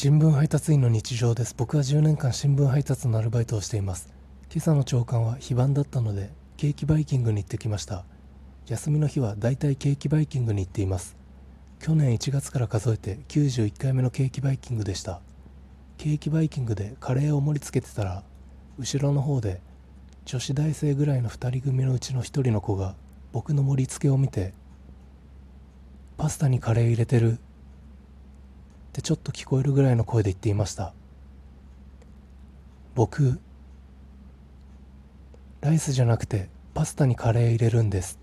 新聞配達員の日常です。僕は10年間新聞配達のアルバイトをしています。今朝の朝刊は非番だったのでケーキバイキングに行ってきました。休みの日はだいたいケーキバイキングに行っています。去年1月から数えて91回目のケーキバイキングでした。ケーキバイキングでカレーを盛り付けてたら後ろの方で女子大生ぐらいの2人組のうちの1人の子が僕の盛り付けを見てパスタにカレー入れてる。ってちょっと聞こえるぐらいの声で言っていました。僕ライスじゃなくてパスタにカレー入れるんです。